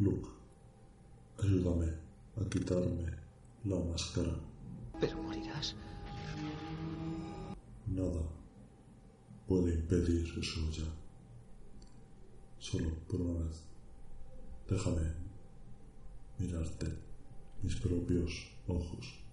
Luke, ayúdame a quitarme la máscara. Pero morirás. Nada puede impedir eso ya. Solo por una vez. Déjame Μοιράζεται μυστρόπιος όχος.